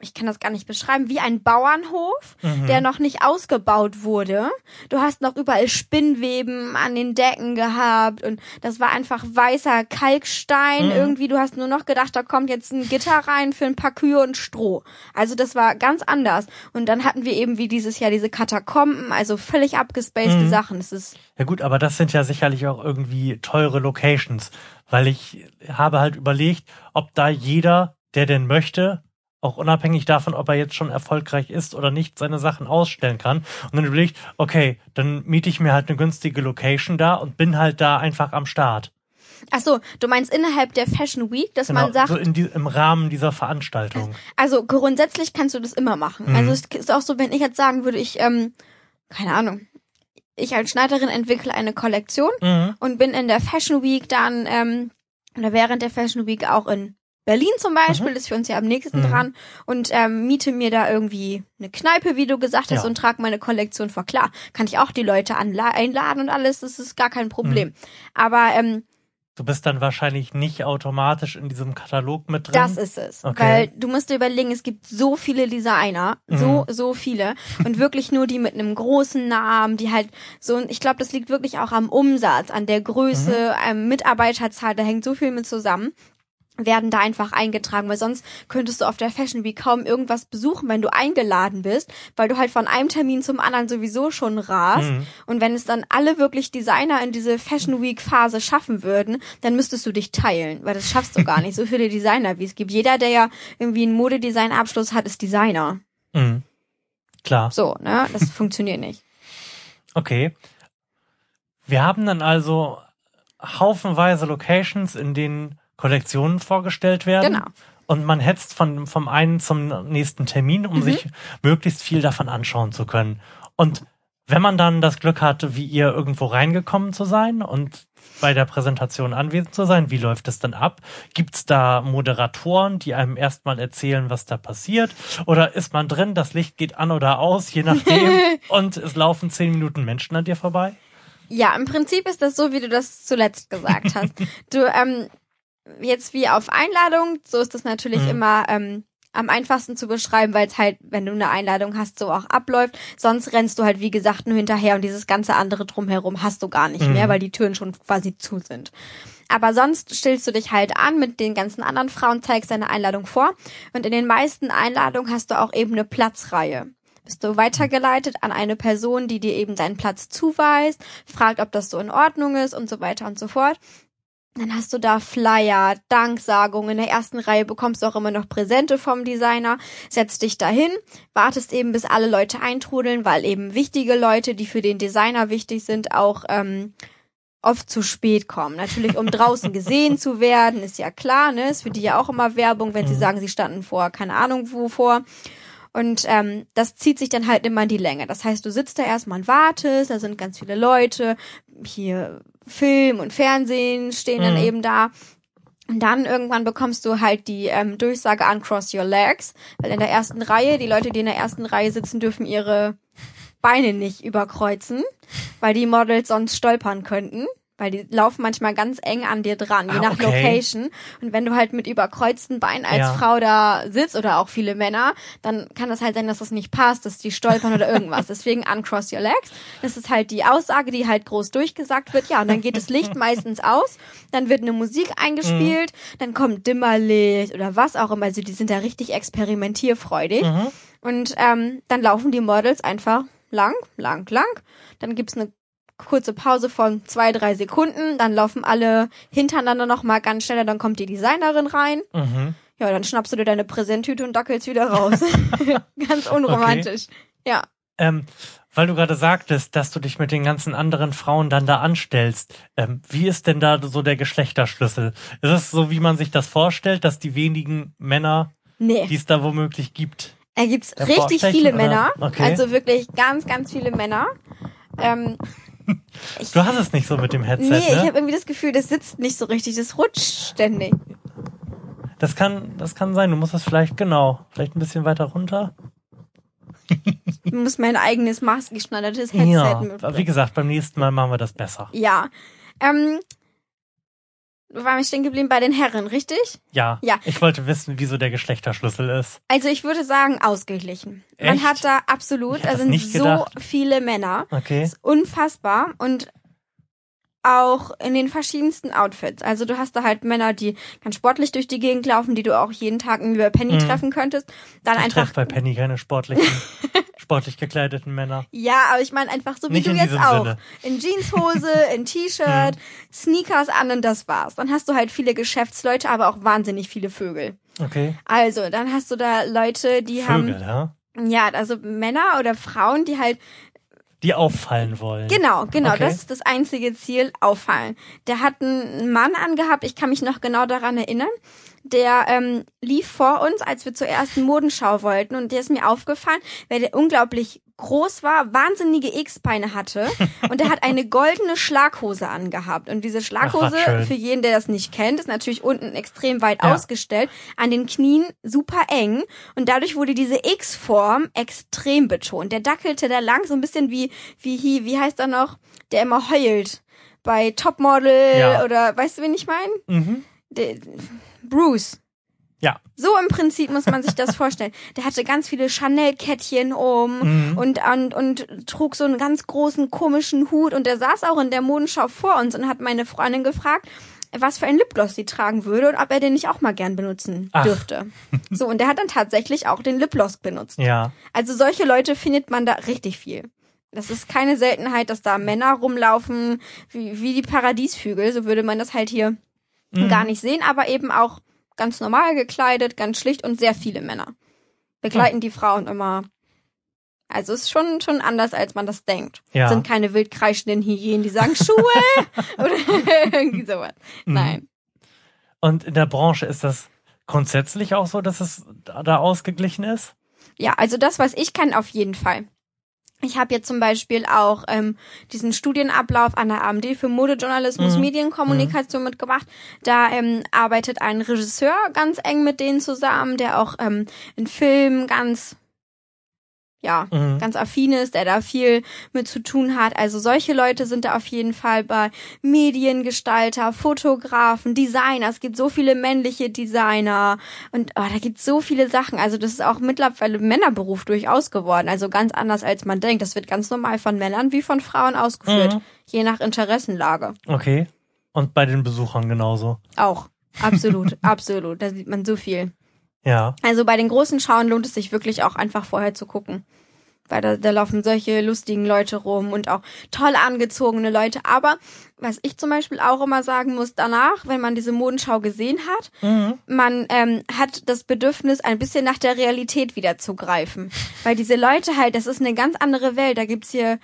ich kann das gar nicht beschreiben, wie ein Bauernhof, Mhm. der noch nicht ausgebaut wurde. Du hast noch überall Spinnweben an den Decken gehabt und das war einfach weißer Kalkstein. Mhm. Irgendwie, du hast nur noch gedacht, da kommt jetzt ein Gitter rein für ein paar Kühe und Stroh. Also das war ganz anders. Und dann hatten wir eben wie dieses Jahr diese Katakomben, also völlig abgespacede Mhm. Sachen. Es ist Ja gut, aber das sind ja sicherlich auch irgendwie teure Locations, weil ich habe halt überlegt, ob da jeder, der denn möchte, auch unabhängig davon, ob er jetzt schon erfolgreich ist oder nicht, seine Sachen ausstellen kann. Und dann überlegt, okay, dann miete ich mir halt eine günstige Location da und bin halt da einfach am Start. Ach so, du meinst innerhalb der Fashion Week, dass Genau, man sagt, so in die, im Rahmen dieser Veranstaltung. also grundsätzlich kannst du das immer machen. Mhm. Also es ist auch so, wenn ich jetzt sagen würde, ich, ähm, keine Ahnung, ich als Schneiderin entwickle eine Kollektion Mhm. und bin in der Fashion Week dann, ähm, oder während der Fashion Week auch in Berlin zum Beispiel, ist für uns ja am nächsten Mhm. dran und ähm, miete mir da irgendwie eine Kneipe, wie du gesagt hast, Ja. und trage meine Kollektion vor. Klar, kann ich auch die Leute einladen und alles, das ist gar kein Mhm. Problem. Aber ähm, Du bist dann wahrscheinlich nicht automatisch in diesem Katalog mit drin. Das ist es. Okay. Weil du musst dir überlegen, es gibt so viele Designer, so, Mhm. so viele. Und wirklich nur die mit einem großen Namen, die halt so, und ich glaube, das liegt wirklich auch am Umsatz, an der Größe, Mhm. ähm, Mitarbeiterzahl, da hängt so viel mit zusammen werden da einfach eingetragen, weil sonst könntest du auf der Fashion Week kaum irgendwas besuchen, wenn du eingeladen bist, weil du halt von einem Termin zum anderen sowieso schon rast. Mhm. Und wenn es dann alle wirklich Designer in diese Fashion Week Phase schaffen würden, dann müsstest du dich teilen, weil das schaffst du gar nicht. So viele Designer, wie es gibt. Jeder, der ja irgendwie einen Modedesign-Abschluss hat, ist Designer. Mhm. Klar. So, ne? Das funktioniert nicht. Okay. Wir haben dann also haufenweise Locations, in denen Kollektionen vorgestellt werden. Genau. Und man hetzt von, vom einen zum nächsten Termin, um Mhm. sich möglichst viel davon anschauen zu können. Und wenn man dann das Glück hatte, wie ihr irgendwo reingekommen zu sein und bei der Präsentation anwesend zu sein, wie läuft es dann ab? Gibt's da Moderatoren, die einem erstmal erzählen, was da passiert? Oder ist man drin, das Licht geht an oder aus, je nachdem, und es laufen zehn Minuten Menschen an dir vorbei? Ja, im Prinzip ist das so, wie du das zuletzt gesagt hast. Du, ähm, jetzt wie auf Einladung, so ist das natürlich Mhm. immer ähm, am einfachsten zu beschreiben, weil es halt, wenn du eine Einladung hast, so auch abläuft. Sonst rennst du halt, wie gesagt, nur hinterher und dieses ganze andere drumherum hast du gar nicht Mhm. mehr, weil die Türen schon quasi zu sind. Aber sonst stellst du dich halt an mit den ganzen anderen Frauen, zeigst deine Einladung vor und in den meisten Einladungen hast du auch eben eine Platzreihe bist du weitergeleitet an eine Person, die dir eben deinen Platz zuweist, fragt, ob das so in Ordnung ist und so weiter und so fort. Dann hast du da Flyer, Danksagungen. In der ersten Reihe bekommst du auch immer noch Präsente vom Designer. Setzt dich dahin, wartest eben, bis alle Leute eintrudeln, weil eben wichtige Leute, die für den Designer wichtig sind, auch ähm, oft zu spät kommen. Natürlich, um draußen gesehen zu werden, ist ja klar, ne? Ist für die ja auch immer Werbung, wenn sie Mhm. sagen, sie standen vor, keine Ahnung wovor. Und ähm, das zieht sich dann halt immer in die Länge. Das heißt, du sitzt da erstmal und wartest, da sind ganz viele Leute, hier Film und Fernsehen stehen dann Mhm. eben da. Und dann irgendwann bekommst du halt die ähm, Durchsage uncross your legs, weil in der ersten Reihe, die Leute, die in der ersten Reihe sitzen, dürfen ihre Beine nicht überkreuzen, weil die Models sonst stolpern könnten. Weil die laufen manchmal ganz eng an dir dran, je Ah, nach okay. Location. Und wenn du halt mit überkreuzten Beinen als Ja. Frau da sitzt oder auch viele Männer, dann kann das halt sein, dass das nicht passt, dass die stolpern oder irgendwas. Deswegen uncross your legs. Das ist halt die Aussage, die halt groß durchgesagt wird. Ja, und dann geht das Licht meistens aus, dann wird eine Musik eingespielt, dann kommt Dimmerlicht oder was auch immer. Also die sind da richtig experimentierfreudig. Mhm. Und ähm, dann laufen die Models einfach lang, lang, lang. Dann gibt's eine kurze Pause von zwei, drei Sekunden. Dann laufen alle hintereinander noch mal ganz schneller. Dann kommt die Designerin rein. Mhm. Ja, dann schnappst du dir deine Präsenttüte und dackelst wieder raus. ganz unromantisch. Ja. Ähm, weil du gerade sagtest, dass du dich mit den ganzen anderen Frauen dann da anstellst. Ähm, wie ist denn da so der Geschlechterschlüssel? Ist es so, wie man sich das vorstellt, dass die wenigen Männer, Nee. die es da womöglich gibt, Da gibt's Der richtig viele oder? Männer. Okay. Also wirklich ganz, ganz viele Männer. Ähm, ich, Du hast es nicht so mit dem Headset, nee, ich ne? habe irgendwie das Gefühl, das sitzt nicht so richtig, das rutscht ständig. Das kann, das kann sein. Du musst es vielleicht, genau, vielleicht ein bisschen weiter runter. Ich muss mein eigenes maßgeschneidertes Headset Ja, mitbringen. wie gesagt, beim nächsten Mal machen wir das besser. Ja. Ähm, wir waren stehen geblieben bei den Herren, richtig? Ja. Ja. Ich wollte wissen, wieso der Geschlechterschlüssel ist. Also ich würde sagen, ausgeglichen. Man Echt? hat da absolut, da das sind so gedacht. viele Männer. Okay. ist unfassbar und auch in den verschiedensten Outfits. Also du hast da halt Männer, die ganz sportlich durch die Gegend laufen, die du auch jeden Tag irgendwie bei Penny Mhm. treffen könntest. Dann Ich einfach treffe bei Penny keine sportlichen, sportlich gekleideten Männer. ja, aber ich meine einfach so wie Nicht du jetzt auch. Sinne. In Jeanshose, in T-Shirt, Sneakers an und das war's. Dann hast du halt viele Geschäftsleute, aber auch wahnsinnig viele Vögel. Okay. Also, dann hast du da Leute, die Vögel, ja? haben ja, also Männer oder Frauen, die halt Die auffallen wollen. Genau, genau, Okay. das ist das einzige Ziel, auffallen. Der hat einen Mann angehabt, ich kann mich noch genau daran erinnern. Der ähm, lief vor uns, als wir zur ersten Modenschau wollten und der ist mir aufgefallen, weil der unglaublich groß war, wahnsinnige X-Beine hatte und er hat eine goldene Schlaghose angehabt. Und diese Schlaghose, Ach, für jeden, der das nicht kennt, ist natürlich unten extrem weit Ja. ausgestellt, an den Knien super eng und dadurch wurde diese X-Form extrem betont. Der dackelte da lang, so ein bisschen wie, wie, wie, wie heißt er noch, der immer heult bei Topmodel Ja. oder, weißt du, wen ich meine? Mhm. Bruce. Ja. So im Prinzip muss man sich das vorstellen. Der hatte ganz viele Chanel-Kettchen um Mhm. und, und, und trug so einen ganz großen komischen Hut und der saß auch in der Modenschau vor uns und hat meine Freundin gefragt, was für ein Lipgloss sie tragen würde und ob er den nicht auch mal gern benutzen Ach. dürfte. So, und der hat dann tatsächlich auch den Lipgloss benutzt. Ja. Also solche Leute findet man da richtig viel. Das ist keine Seltenheit, dass da Männer rumlaufen, wie, wie die Paradiesvögel, so würde man das halt hier Mhm. gar nicht sehen, aber eben auch ganz normal gekleidet, ganz schlicht und sehr viele Männer begleiten die Frauen immer. Also ist schon schon anders, als man das denkt. Ja. Sind keine wild kreischenden Hyänen, die sagen Schuhe oder irgendwie sowas. Mhm. Nein. Und in der Branche ist das grundsätzlich auch so, dass es da ausgeglichen ist? Ja, also das, was ich kann, auf jeden Fall. Ich habe jetzt zum Beispiel auch ähm, diesen Studienablauf an der AMD für Modejournalismus, Mhm. Medienkommunikation mitgemacht. Da ähm, arbeitet ein Regisseur ganz eng mit denen zusammen, der auch ähm, in Filmen ganz ja, Mhm. ganz affin ist, der da viel mit zu tun hat. Also solche Leute sind da auf jeden Fall bei Mediengestalter, Fotografen, Designer. Es gibt so viele männliche Designer und oh, da gibt so viele Sachen. Also das ist auch mittlerweile Männerberuf durchaus geworden. Also ganz anders als man denkt. Das wird ganz normal von Männern wie von Frauen ausgeführt, Mhm. je nach Interessenlage. Okay. Und bei den Besuchern genauso. Auch absolut, absolut. Da sieht man so viel. Ja. Also bei den großen Schauen lohnt es sich wirklich auch einfach vorher zu gucken. Weil da, da laufen solche lustigen Leute rum und auch toll angezogene Leute. Aber was ich zum Beispiel auch immer sagen muss, danach, wenn man diese Modenschau gesehen hat, Mhm. man ähm, hat das Bedürfnis, ein bisschen nach der Realität wieder zu greifen. Weil diese Leute halt, das ist eine ganz andere Welt. Da gibt's hier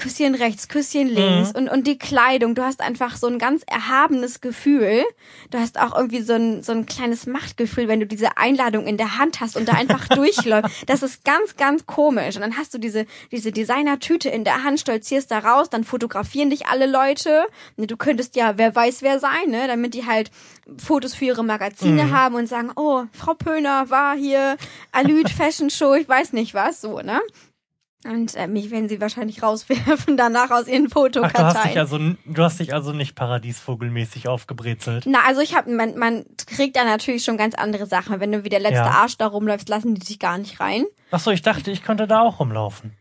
Küsschen rechts, Küsschen links und, und die Kleidung. Du hast einfach so ein ganz erhabenes Gefühl. Du hast auch irgendwie so ein, so ein kleines Machtgefühl, wenn du diese Einladung in der Hand hast und da einfach durchläufst. Das ist ganz, ganz komisch. Und dann hast du diese, diese Designertüte in der Hand, stolzierst da raus, dann fotografieren dich alle Leute. Du könntest ja, wer weiß wer sein, ne? Damit die halt Fotos für ihre Magazine haben und sagen, oh, Frau Pöhner war hier, Alüt Fashion Show, ich weiß nicht was, so, ne? Und äh, mich werden sie wahrscheinlich rauswerfen danach aus ihren Ach, du hast dich Fotokarteien. also, du hast dich also nicht paradiesvogelmäßig aufgebrezelt. Na, also ich habe, man, man kriegt da natürlich schon ganz andere Sachen. Wenn du wie der letzte Ja. Arsch da rumläufst, lassen die dich gar nicht rein. Ach so, ich dachte, ich könnte da auch rumlaufen.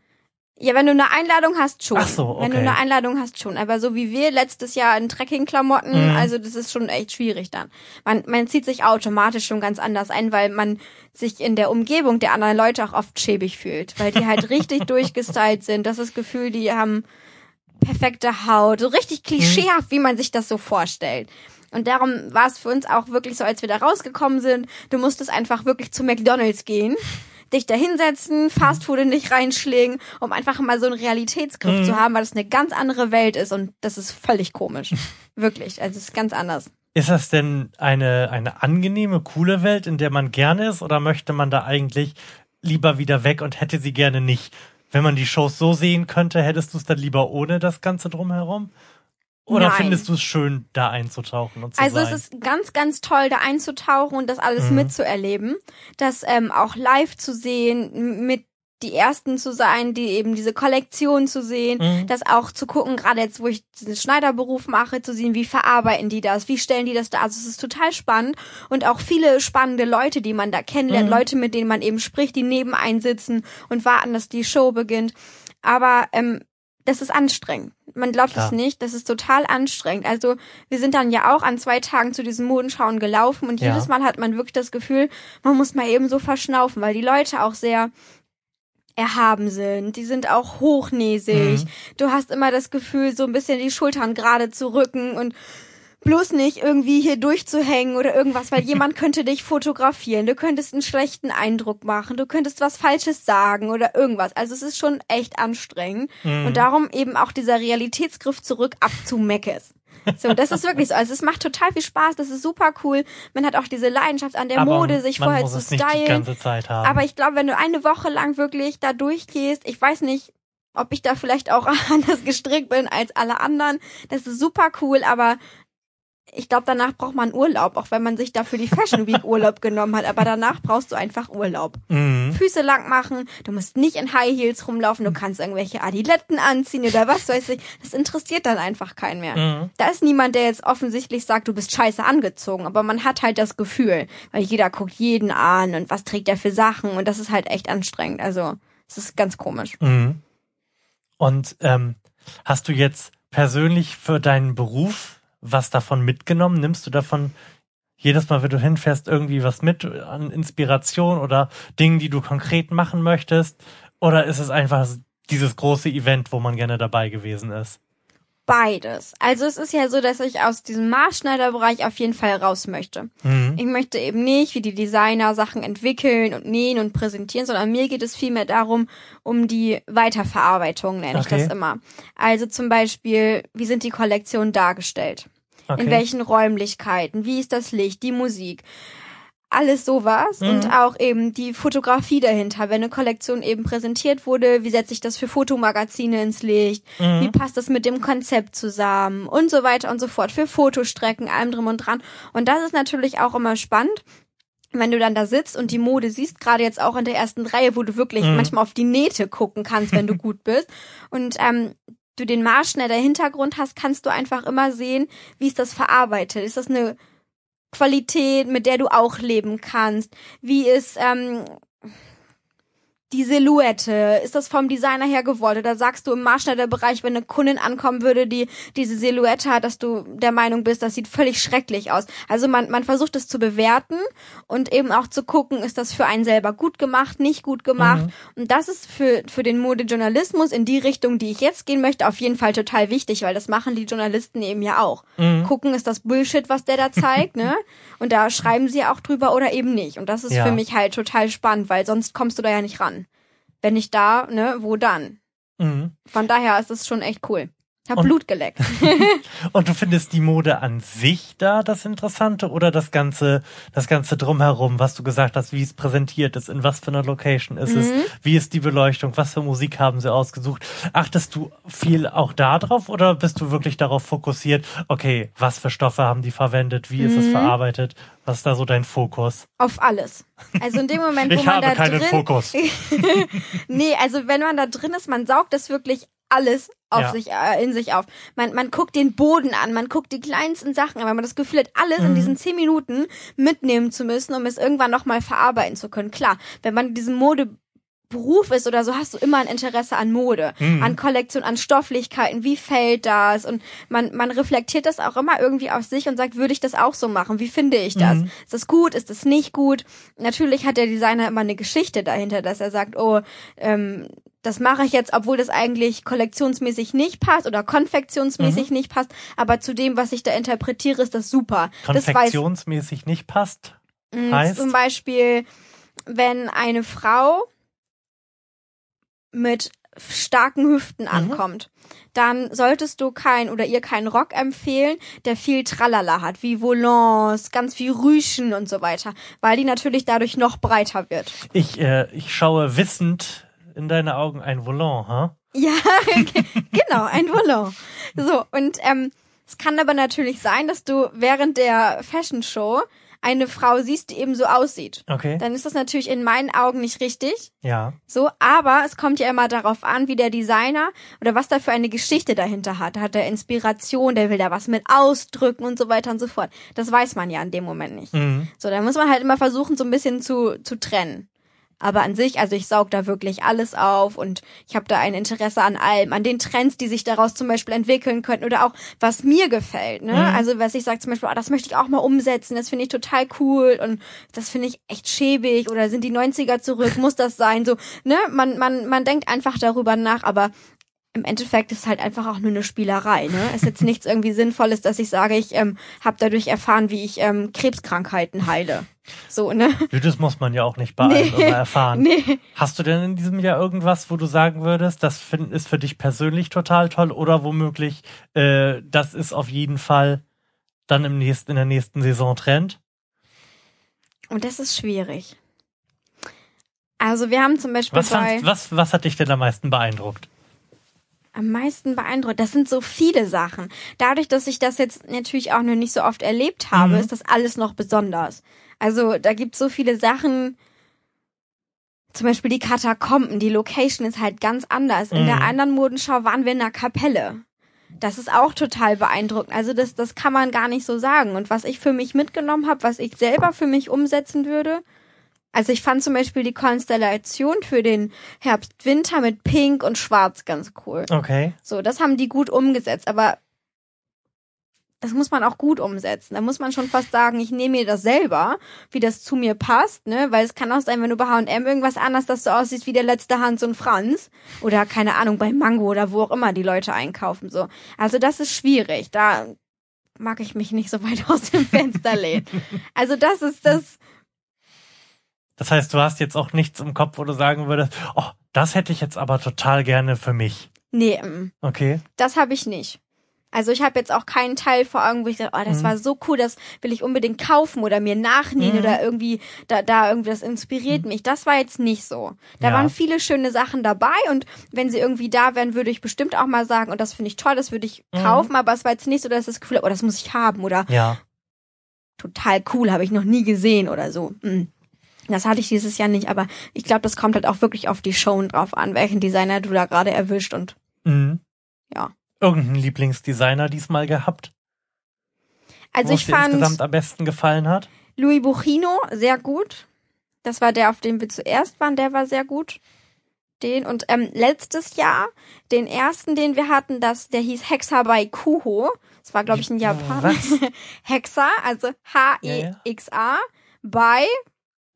Ja, wenn du eine Einladung hast, schon. Ach so, Wenn du okay. eine Einladung hast, schon. Aber so wie wir letztes Jahr in Trekkingklamotten, Mhm. also das ist schon echt schwierig dann. Man, man zieht sich automatisch schon ganz anders ein, weil man sich in der Umgebung der anderen Leute auch oft schäbig fühlt. Weil die halt richtig durchgestylt sind. Das ist das Gefühl, die haben perfekte Haut. So richtig klischeehaft, wie man sich das so vorstellt. Und darum war es für uns auch wirklich so, als wir da rausgekommen sind, du musstest einfach wirklich zu McDonalds gehen, dich da hinsetzen, Fastfood in dich reinschlägen, um einfach mal so einen Realitätsgriff Mhm. zu haben, weil das eine ganz andere Welt ist und das ist völlig komisch. wirklich, also es ist ganz anders. Ist das denn eine, eine angenehme, coole Welt, in der man gerne ist, oder möchte man da eigentlich lieber wieder weg und hätte sie gerne nicht? Wenn man die Shows so sehen könnte, hättest du es dann lieber ohne das Ganze drumherum? Oder Nein. findest du es schön, da einzutauchen und zu Also sein? es ist ganz, ganz toll, da einzutauchen und das alles Mhm. mitzuerleben. Das ähm, auch live zu sehen, mit die ersten zu sein, die eben diese Kollektion zu sehen, Mhm. das auch zu gucken, gerade jetzt, wo ich diesen Schneiderberuf mache, zu sehen, wie verarbeiten die das, wie stellen die das da. Also es ist total spannend und auch viele spannende Leute, die man da kennenlernt, Mhm. Leute, mit denen man eben spricht, die neben einen sitzen und warten, dass die Show beginnt. Aber ähm, das ist anstrengend. Man glaubt Klar. es nicht, das ist total anstrengend. Also wir sind dann ja auch an zwei Tagen zu diesen Modenschauen gelaufen und Ja. jedes Mal hat man wirklich das Gefühl, man muss mal eben so verschnaufen, weil die Leute auch sehr erhaben sind. Die sind auch hochnäsig. Mhm. Du hast immer das Gefühl, so ein bisschen die Schultern gerade zu rücken und bloß nicht irgendwie hier durchzuhängen oder irgendwas, weil jemand könnte dich fotografieren. Du könntest einen schlechten Eindruck machen. Du könntest was Falsches sagen oder irgendwas. Also es ist schon echt anstrengend. Mhm. Und darum eben auch dieser Realitätsgriff zurück ab zu Meckes. So, das ist wirklich so. Also es macht total viel Spaß, das ist super cool. Man hat auch diese Leidenschaft an der Aber Mode, sich man vorher muss zu es nicht die stylen. ganze Zeit haben. Aber ich glaube, wenn du eine Woche lang wirklich da durchgehst, ich weiß nicht, ob ich da vielleicht auch anders gestrickt bin als alle anderen. Das ist super cool, aber ich glaube, danach braucht man Urlaub, auch wenn man sich dafür die Fashion Week Urlaub genommen hat. Aber danach brauchst du einfach Urlaub. mhm. Füße lang machen, du musst nicht in High Heels rumlaufen, du kannst irgendwelche Adiletten anziehen oder was weiß ich. Das interessiert dann einfach keinen mehr. Mhm. Da ist niemand, der jetzt offensichtlich sagt, du bist scheiße angezogen, aber man hat halt das Gefühl, weil jeder guckt jeden an und was trägt er für Sachen und das ist halt echt anstrengend. Also, es ist ganz komisch. Mhm. Und ähm, hast du jetzt persönlich für deinen Beruf was davon mitgenommen? Nimmst du davon jedes Mal, wenn du hinfährst, irgendwie was mit an Inspiration oder Dingen, die du konkret machen möchtest? Oder ist es einfach dieses große Event, wo man gerne dabei gewesen ist? Beides. Also es ist ja so, dass ich aus diesem Maßschneiderbereich auf jeden Fall raus möchte. Mhm. Ich möchte eben nicht, wie die Designer Sachen entwickeln und nähen und präsentieren, sondern mir geht es vielmehr darum, um die Weiterverarbeitung, nenne ich Okay. das immer. Also zum Beispiel, wie sind die Kollektionen dargestellt? Okay. In welchen Räumlichkeiten? Wie ist das Licht? Die Musik? Alles sowas Mhm. und auch eben die Fotografie dahinter. Wenn eine Kollektion eben präsentiert wurde, wie setze ich das für Fotomagazine ins Licht? Mhm. Wie passt das mit dem Konzept zusammen? Und so weiter und so fort. Für Fotostrecken, allem drum und dran. Und das ist natürlich auch immer spannend. Wenn du dann da sitzt und die Mode siehst, gerade jetzt auch in der ersten Reihe, wo du wirklich Mhm. manchmal auf die Nähte gucken kannst, wenn du gut bist. Und ähm, du den Maßschneider Hintergrund hast, kannst du einfach immer sehen, wie ist das verarbeitet. Ist das eine Qualität, mit der du auch leben kannst? Wie ist ähm, die Silhouette? Ist das vom Designer her gewollt? Oder sagst du im Maßschneiderbereich, wenn eine Kundin ankommen würde, die diese Silhouette hat, dass du der Meinung bist, das sieht völlig schrecklich aus? Also man, man versucht es zu bewerten und eben auch zu gucken, ist das für einen selber gut gemacht, nicht gut gemacht? Mhm. Und das ist für, für den Modejournalismus in die Richtung, die ich jetzt gehen möchte, auf jeden Fall total wichtig, weil das machen die Journalisten eben ja auch. Mhm. Gucken, ist das Bullshit, was der da zeigt, ne? Und da schreiben sie auch drüber oder eben nicht. Und das ist Ja. für mich halt total spannend, weil sonst kommst du da ja nicht ran. Wenn nicht da, ne, wo dann? Mhm. Von daher ist es schon echt cool. Hab Und- Blut geleckt. Und du findest die Mode an sich da das Interessante oder das ganze, das ganze drumherum, was du gesagt hast, wie es präsentiert ist, in was für einer Location ist es, Mhm. wie ist die Beleuchtung, was für Musik haben sie ausgesucht? Achtest du viel auch da drauf oder bist du wirklich darauf fokussiert, okay, was für Stoffe haben die verwendet, wie ist es Mhm. verarbeitet, was ist da so dein Fokus? Auf alles. Also in dem Moment, wo Ich man habe da keinen drin, Fokus. nee, also wenn man da drin ist, man saugt das wirklich alles auf Ja. sich, äh, in sich auf. Man, man guckt den Boden an, man guckt die kleinsten Sachen an, weil man das Gefühl hat, alles in Mhm. diesen zehn Minuten mitnehmen zu müssen, um es irgendwann nochmal verarbeiten zu können. Klar, wenn man in diesem Modeberuf ist oder so, hast du immer ein Interesse an Mode, Mhm. an Kollektion, an Stofflichkeiten, wie fällt das? Und man, man reflektiert das auch immer irgendwie auf sich und sagt, würde ich das auch so machen? Wie finde ich das? Mhm. Ist das gut? Ist das nicht gut? Natürlich hat der Designer immer eine Geschichte dahinter, dass er sagt, oh, ähm, das mache ich jetzt, obwohl das eigentlich kollektionsmäßig nicht passt oder konfektionsmäßig nicht passt, aber zu dem, was ich da interpretiere, ist das super. Das weiß Konfektionsmäßig nicht passt? mh, heißt? zum Beispiel, wenn eine Frau mit starken Hüften Mhm. ankommt, dann solltest du kein oder ihr keinen Rock empfehlen, der viel Tralala hat, wie Volants, ganz viel Rüschen und so weiter, weil die natürlich dadurch noch breiter wird. Ich, äh, ich schaue wissend in deine Augen ein Volant, ha? Ja, ge- genau, ein Volant. So, und ähm, es kann aber natürlich sein, dass du während der Fashion Show eine Frau siehst, die eben so aussieht, Okay. dann ist das natürlich in meinen Augen nicht richtig. Ja. So, aber es kommt ja immer darauf an, wie der Designer oder was da für eine Geschichte dahinter hat. Hat er Inspiration, der will da was mit ausdrücken und so weiter und so fort. Das weiß man ja in dem Moment nicht. Mhm. So, da muss man halt immer versuchen, so ein bisschen zu, zu trennen. Aber an sich, also ich saug da wirklich alles auf und ich habe da ein Interesse an allem, an den Trends, die sich daraus zum Beispiel entwickeln könnten oder auch was mir gefällt. Ne? Mhm. Also was ich sage zum Beispiel, oh, das möchte ich auch mal umsetzen, das finde ich total cool und das finde ich echt schäbig oder sind die 90er zurück, muss das sein? So, ne? Man, man, man denkt einfach darüber nach, aber im Endeffekt ist es halt einfach auch nur eine Spielerei. Ne? Es ist jetzt nichts irgendwie Sinnvolles, dass ich sage, ich ähm, habe dadurch erfahren, wie ich ähm, Krebskrankheiten heile. So, ne? Das muss man ja auch nicht bei allem Nee. immer erfahren. Nee. Hast du denn in diesem Jahr irgendwas, wo du sagen würdest, das find, ist für dich persönlich total toll oder womöglich, äh, das ist auf jeden Fall dann im nächsten, in der nächsten Saison Trend? Und das ist schwierig. Also wir haben zum Beispiel Was, bei was, was hat dich denn am meisten beeindruckt? Am meisten beeindruckt. Das sind so viele Sachen. Dadurch, dass ich das jetzt natürlich auch noch nicht so oft erlebt habe, Mhm. ist das alles noch besonders. Also da gibt so viele Sachen. Zum Beispiel die Katakomben, die Location ist halt ganz anders. In Mhm. der anderen Modenschau waren wir in einer Kapelle. Das ist auch total beeindruckend. Also das, das kann man gar nicht so sagen. Und was ich für mich mitgenommen habe, was ich selber für mich umsetzen würde, also ich fand zum Beispiel die Konstellation für den Herbst-Winter mit Pink und Schwarz ganz cool. Okay. So, das haben die gut umgesetzt, aber das muss man auch gut umsetzen. Da muss man schon fast sagen, ich nehme mir das selber, wie das zu mir passt, ne? Weil es kann auch sein, wenn du bei H&M irgendwas anders, dass du aussiehst wie der letzte Hans und Franz oder keine Ahnung bei Mango oder wo auch immer die Leute einkaufen so. Also das ist schwierig. Da mag ich mich nicht so weit aus dem Fenster lehnen. Also das ist das Das heißt, du hast jetzt auch nichts im Kopf, wo du sagen würdest, oh, das hätte ich jetzt aber total gerne für mich. nee, mm. Okay. Das habe ich nicht. Also ich habe jetzt auch keinen Teil vor Augen, wo ich sage, oh, das Mhm. war so cool, das will ich unbedingt kaufen oder mir nachnähen Mhm. oder irgendwie da da irgendwie das inspiriert mich. Das war jetzt nicht so. Da Ja. waren viele schöne Sachen dabei und wenn sie irgendwie da wären, würde ich bestimmt auch mal sagen, und das finde ich toll, das würde ich Mhm. kaufen, aber es war jetzt nicht so, dass das Gefühl, oh, das muss ich haben oder Ja. total cool, habe ich noch nie gesehen oder so. Mm. Das hatte ich dieses Jahr nicht, aber ich glaube, das kommt halt auch wirklich auf die Show drauf an, welchen Designer du da gerade erwischt und Mhm. ja. Irgendeinen Lieblingsdesigner diesmal gehabt, Also ich fand insgesamt am besten gefallen hat? Louis Buchino, sehr gut. Das war der, auf dem wir zuerst waren, der war sehr gut. Den und ähm, letztes Jahr, den ersten, den wir hatten, das, der hieß Hexa bei Kuho. Das war, glaube ich, ein Japaner. Hexa, also H-E-X-A, bei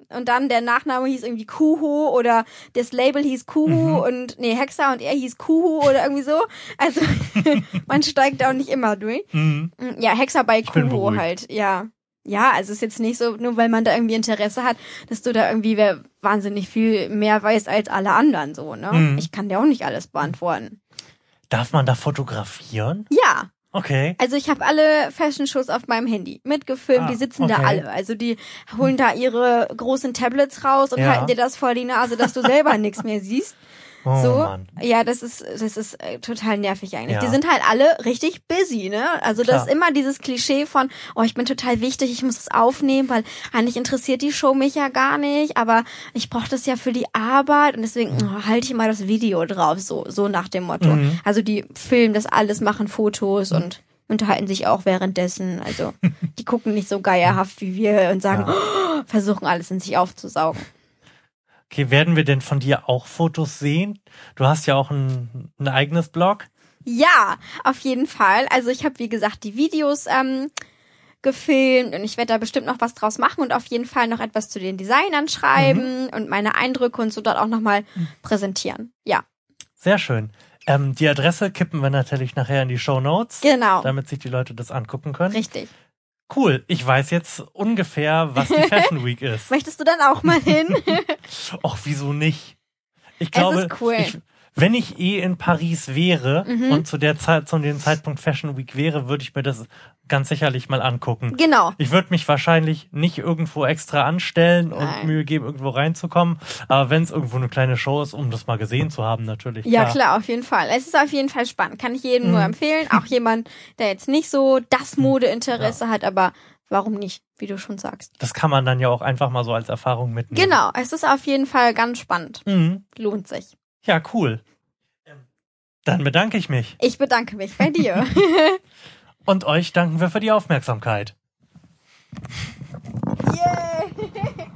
und dann der Nachname hieß irgendwie Kuho oder das Label hieß Kuhu Mhm. und nee, Hexa und er hieß Kuhu oder irgendwie so. Also man steigt auch nicht immer durch. Mhm. Ja, Hexer bei Kuho beruhigt. halt, ja. Ja, also ist jetzt nicht so, nur weil man da irgendwie Interesse hat, dass du da irgendwie wer wahnsinnig viel mehr weißt als alle anderen so, ne? Mhm. Ich kann dir auch nicht alles beantworten. Darf man da fotografieren? Ja, Okay. also ich habe alle Fashion-Shows auf meinem Handy mitgefilmt, Ah, die sitzen da okay. alle. Also die holen da ihre großen Tablets raus und Ja. halten dir das vor die Nase, dass du selber nichts mehr siehst. Oh so, Mann. ja, das ist, das ist äh, total nervig eigentlich. Ja. Die sind halt alle richtig busy, ne? Also das Klar. ist immer dieses Klischee von, oh, ich bin total wichtig, ich muss das aufnehmen, weil eigentlich interessiert die Show mich ja gar nicht, aber ich brauche das ja für die Arbeit und deswegen oh, halte ich mal das Video drauf, so, so nach dem Motto. Mhm. Also die filmen das alles, machen Fotos und unterhalten sich auch währenddessen. Also die gucken nicht so geierhaft wie wir und sagen, oh, versuchen alles in sich aufzusaugen. Okay, werden wir denn von dir auch Fotos sehen? Du hast ja auch ein, ein eigenes Blog. Ja, auf jeden Fall. Also ich habe, wie gesagt, die Videos ähm, gefilmt und ich werde da bestimmt noch was draus machen und auf jeden Fall noch etwas zu den Designern schreiben und meine Eindrücke und so dort auch nochmal präsentieren. Ja, Sehr schön. Ähm, die Adresse kippen wir natürlich nachher in die Show Notes, genau. damit sich die Leute das angucken können. Richtig. Cool. Ich weiß jetzt ungefähr, was die Fashion Week ist. Möchtest du dann auch mal hin? Och, wieso nicht? Ich glaube, ist cool. ich, wenn ich eh in Paris wäre Mhm. und zu der Zeit, zu dem Zeitpunkt Fashion Week wäre, würde ich mir das ganz sicherlich mal angucken. genau. Ich würde mich wahrscheinlich nicht irgendwo extra anstellen und Nein. Mühe geben, irgendwo reinzukommen. Aber wenn es irgendwo eine kleine Show ist, um das mal gesehen zu haben, natürlich. Ja, klar, auf jeden Fall. Es ist auf jeden Fall spannend. Kann ich jedem nur Mhm. empfehlen. Auch jemand, der jetzt nicht so das Modeinteresse hat, aber warum nicht? wie du schon sagst. Das kann man dann ja auch einfach mal so als Erfahrung mitnehmen. Genau, es ist auf jeden Fall ganz spannend. Mhm. Lohnt sich. Ja, cool. Dann bedanke ich mich. Ich bedanke mich bei dir. Und euch danken wir für die Aufmerksamkeit. yeah.